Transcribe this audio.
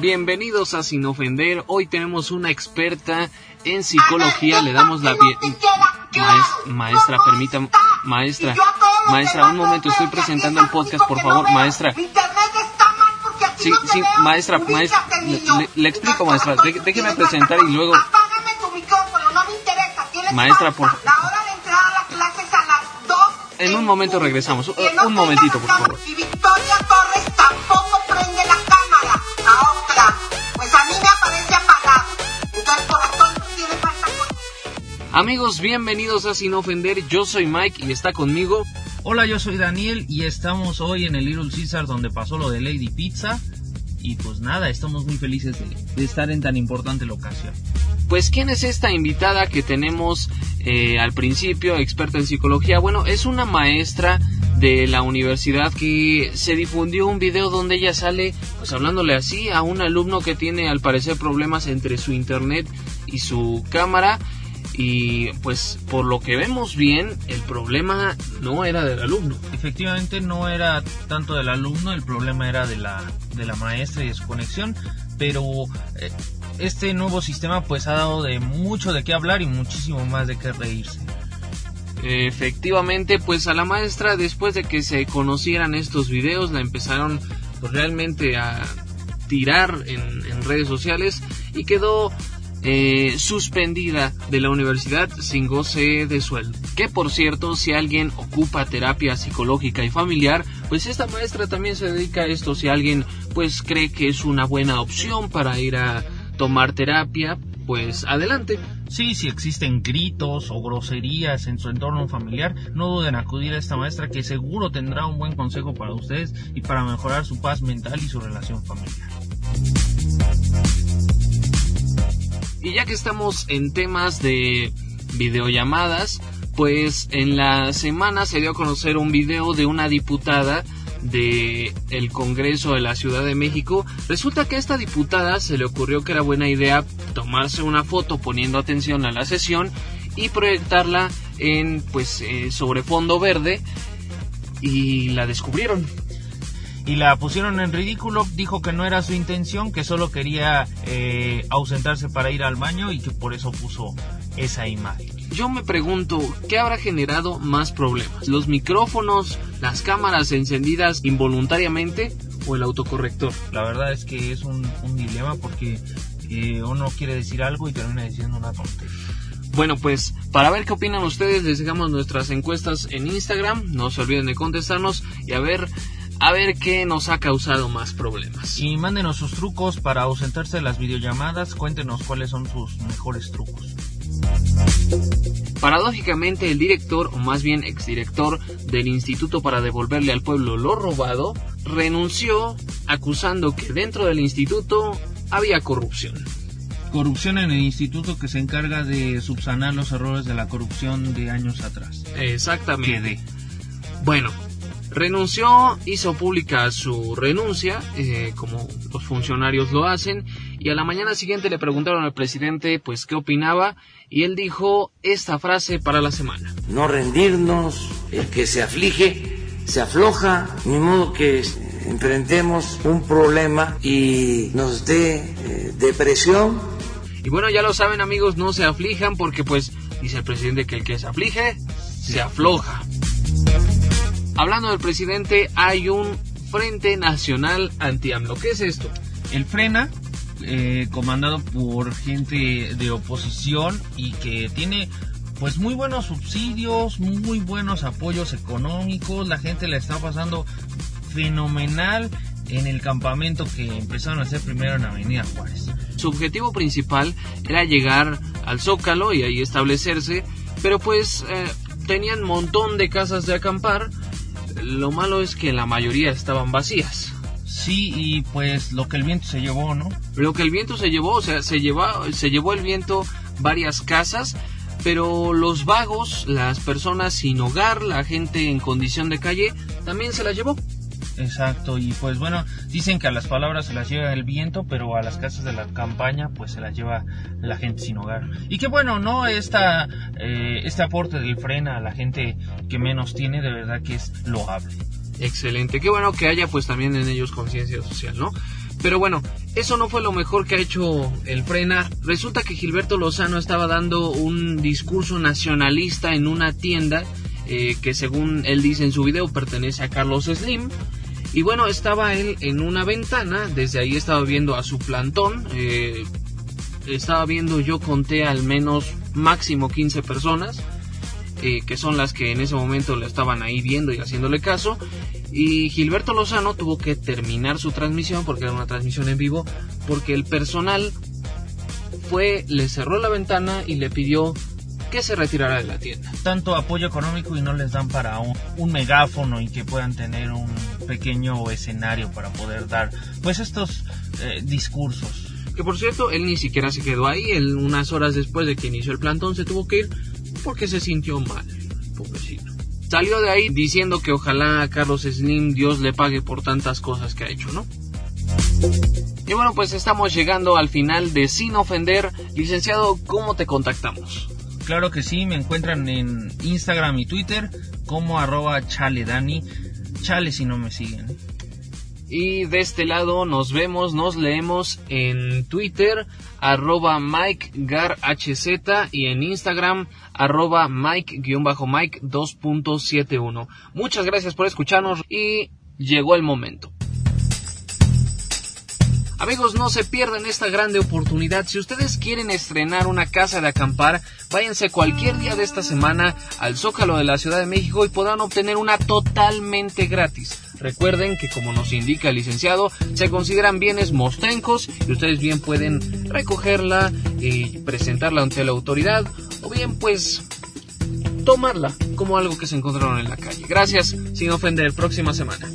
bienvenidos a Sin Ofender. Hoy tenemos una experta en psicología. Le damos la bienvenida. maestra, permítame. Maestra, maestra, un momento, estoy presentando el podcast, por favor, maestra. Sí, sí, maestra, maestra, le, explico, maestra, déjeme presentar y luego... Maestra, por. En un momento regresamos, un momentito, por favor. Amigos, bienvenidos a Sin Ofender. Yo soy Mike y está conmigo. Hola, yo soy Daniel y estamos hoy en el Little Caesar donde pasó lo de Lady Pizza. Y pues nada, estamos muy felices de, estar en tan importante locación. Pues, ¿quién es esta invitada que tenemos eh, al principio, experta en psicología? Bueno, es una maestra de la universidad que se difundió un video donde ella sale pues hablándole así a un alumno que tiene al parecer problemas entre su internet y su cámara y pues por lo que vemos bien, el problema no era del alumno. Efectivamente no era tanto del alumno, el problema era de la, de la maestra y de su conexión, pero eh, este nuevo sistema pues ha dado de mucho de qué hablar y muchísimo más de qué reírse. Efectivamente, pues a la maestra después de que se conocieran estos videos la empezaron pues, realmente a tirar en, en redes sociales y quedó eh, suspendida de la universidad sin goce de sueldo. Que por cierto, si alguien ocupa terapia psicológica y familiar, pues esta maestra también se dedica a esto. Si alguien pues cree que es una buena opción para ir a tomar terapia, pues adelante. Sí, si existen gritos o groserías en su entorno familiar, no duden en acudir a esta maestra que seguro tendrá un buen consejo para ustedes y para mejorar su paz mental y su relación familiar. Y ya que estamos en temas de videollamadas, pues en la semana se dio a conocer un video de una diputada de el Congreso de la Ciudad de México. Resulta que a esta diputada se le ocurrió que era buena idea tomarse una foto poniendo atención a la sesión y proyectarla en pues eh, sobre fondo verde y la descubrieron y la pusieron en ridículo. Dijo que no era su intención, que solo quería eh, ausentarse para ir al baño y que por eso puso esa imagen. Yo me pregunto, ¿qué habrá generado más problemas? ¿Los micrófonos, las cámaras encendidas involuntariamente o el autocorrector? La verdad es que es un, dilema porque eh, uno quiere decir algo y termina diciendo una tontería. Bueno, pues para ver qué opinan ustedes, les dejamos nuestras encuestas en Instagram. No se olviden de contestarnos y a ver a ver qué nos ha causado más problemas. Y mándenos sus trucos para ausentarse de las videollamadas, cuéntenos cuáles son sus mejores trucos. Paradójicamente, el director, o más bien exdirector del Instituto para devolverle al pueblo lo robado, renunció acusando que dentro del instituto había corrupción. Corrupción en el instituto que se encarga de subsanar los errores de la corrupción de años atrás. Exactamente. Bueno, renunció, hizo pública su renuncia, eh, como los funcionarios lo hacen, y a la mañana siguiente le preguntaron al presidente pues qué opinaba, y él dijo esta frase para la semana. No rendirnos, el que se aflige, se afloja, ni modo que enfrentemos un problema y nos dé eh, depresión. Y bueno, ya lo saben amigos, no se aflijan porque pues dice el presidente que el que se aflige, se afloja. Hablando del presidente, hay un Frente Nacional Anti-AMLO. ¿Qué es esto? El Frena, eh, comandado por gente de oposición y que tiene pues muy buenos subsidios, muy buenos apoyos económicos, la gente le está pasando fenomenal en el campamento que empezaron a hacer primero en Avenida Juárez. Su objetivo principal era llegar al Zócalo y ahí establecerse, pero pues eh, tenían montón de casas de acampar, lo malo es que la mayoría estaban vacías. Sí, y pues lo que el viento se llevó, ¿no? Lo que el viento se llevó, o sea, se, llevó, se llevó el viento varias casas, pero los vagos, las personas sin hogar, la gente en condición de calle, también se las llevó. Exacto, y pues bueno, dicen que a las palabras se las lleva el viento, pero a las casas de la campaña pues se las lleva la gente sin hogar. Y que bueno, no Esta, eh, este aporte del frena a la gente que menos tiene, de verdad que es loable. Excelente, qué bueno que haya pues también en ellos conciencia social, ¿no? Pero bueno, eso no fue lo mejor que ha hecho el Frena. Resulta que Gilberto Lozano estaba dando un discurso nacionalista en una tienda eh, que según él dice en su video pertenece a Carlos Slim. Y bueno, estaba él en una ventana, desde ahí estaba viendo a su plantón. Eh, estaba viendo, yo conté al menos máximo 15 personas. Eh, que son las que en ese momento le estaban ahí viendo y haciéndole caso. Y Gilberto Lozano tuvo que terminar su transmisión, porque era una transmisión en vivo, porque el personal fue, le cerró la ventana y le pidió que se retirara de la tienda. Tanto apoyo económico y no les dan para un, megáfono y que puedan tener un pequeño escenario para poder dar pues estos eh, discursos. Que por cierto, él ni siquiera se quedó ahí, él unas horas después de que inició el plantón se tuvo que ir porque se sintió mal, pobrecito. Salió de ahí diciendo que ojalá a Carlos Slim Dios le pague por tantas cosas que ha hecho, ¿no? Y bueno, pues estamos llegando al final de Sin Ofender. Licenciado, ¿cómo te contactamos? Claro que sí, me encuentran en Instagram y Twitter como arroba chaledani. Chale si no me siguen. Y de este lado nos vemos, nos leemos en Twitter, arroba MikeGarHZ y en Instagram, arroba Mike-Mike 2.71. Muchas gracias por escucharnos y llegó el momento. Amigos, no se pierdan esta grande oportunidad. Si ustedes quieren estrenar una casa de acampar, váyanse cualquier día de esta semana al Zócalo de la Ciudad de México y podrán obtener una totalmente gratis. Recuerden que como nos indica el licenciado, se consideran bienes mostrencos y ustedes bien pueden recogerla y presentarla ante la autoridad o bien pues tomarla como algo que se encontraron en la calle. Gracias, sin ofender, próxima semana.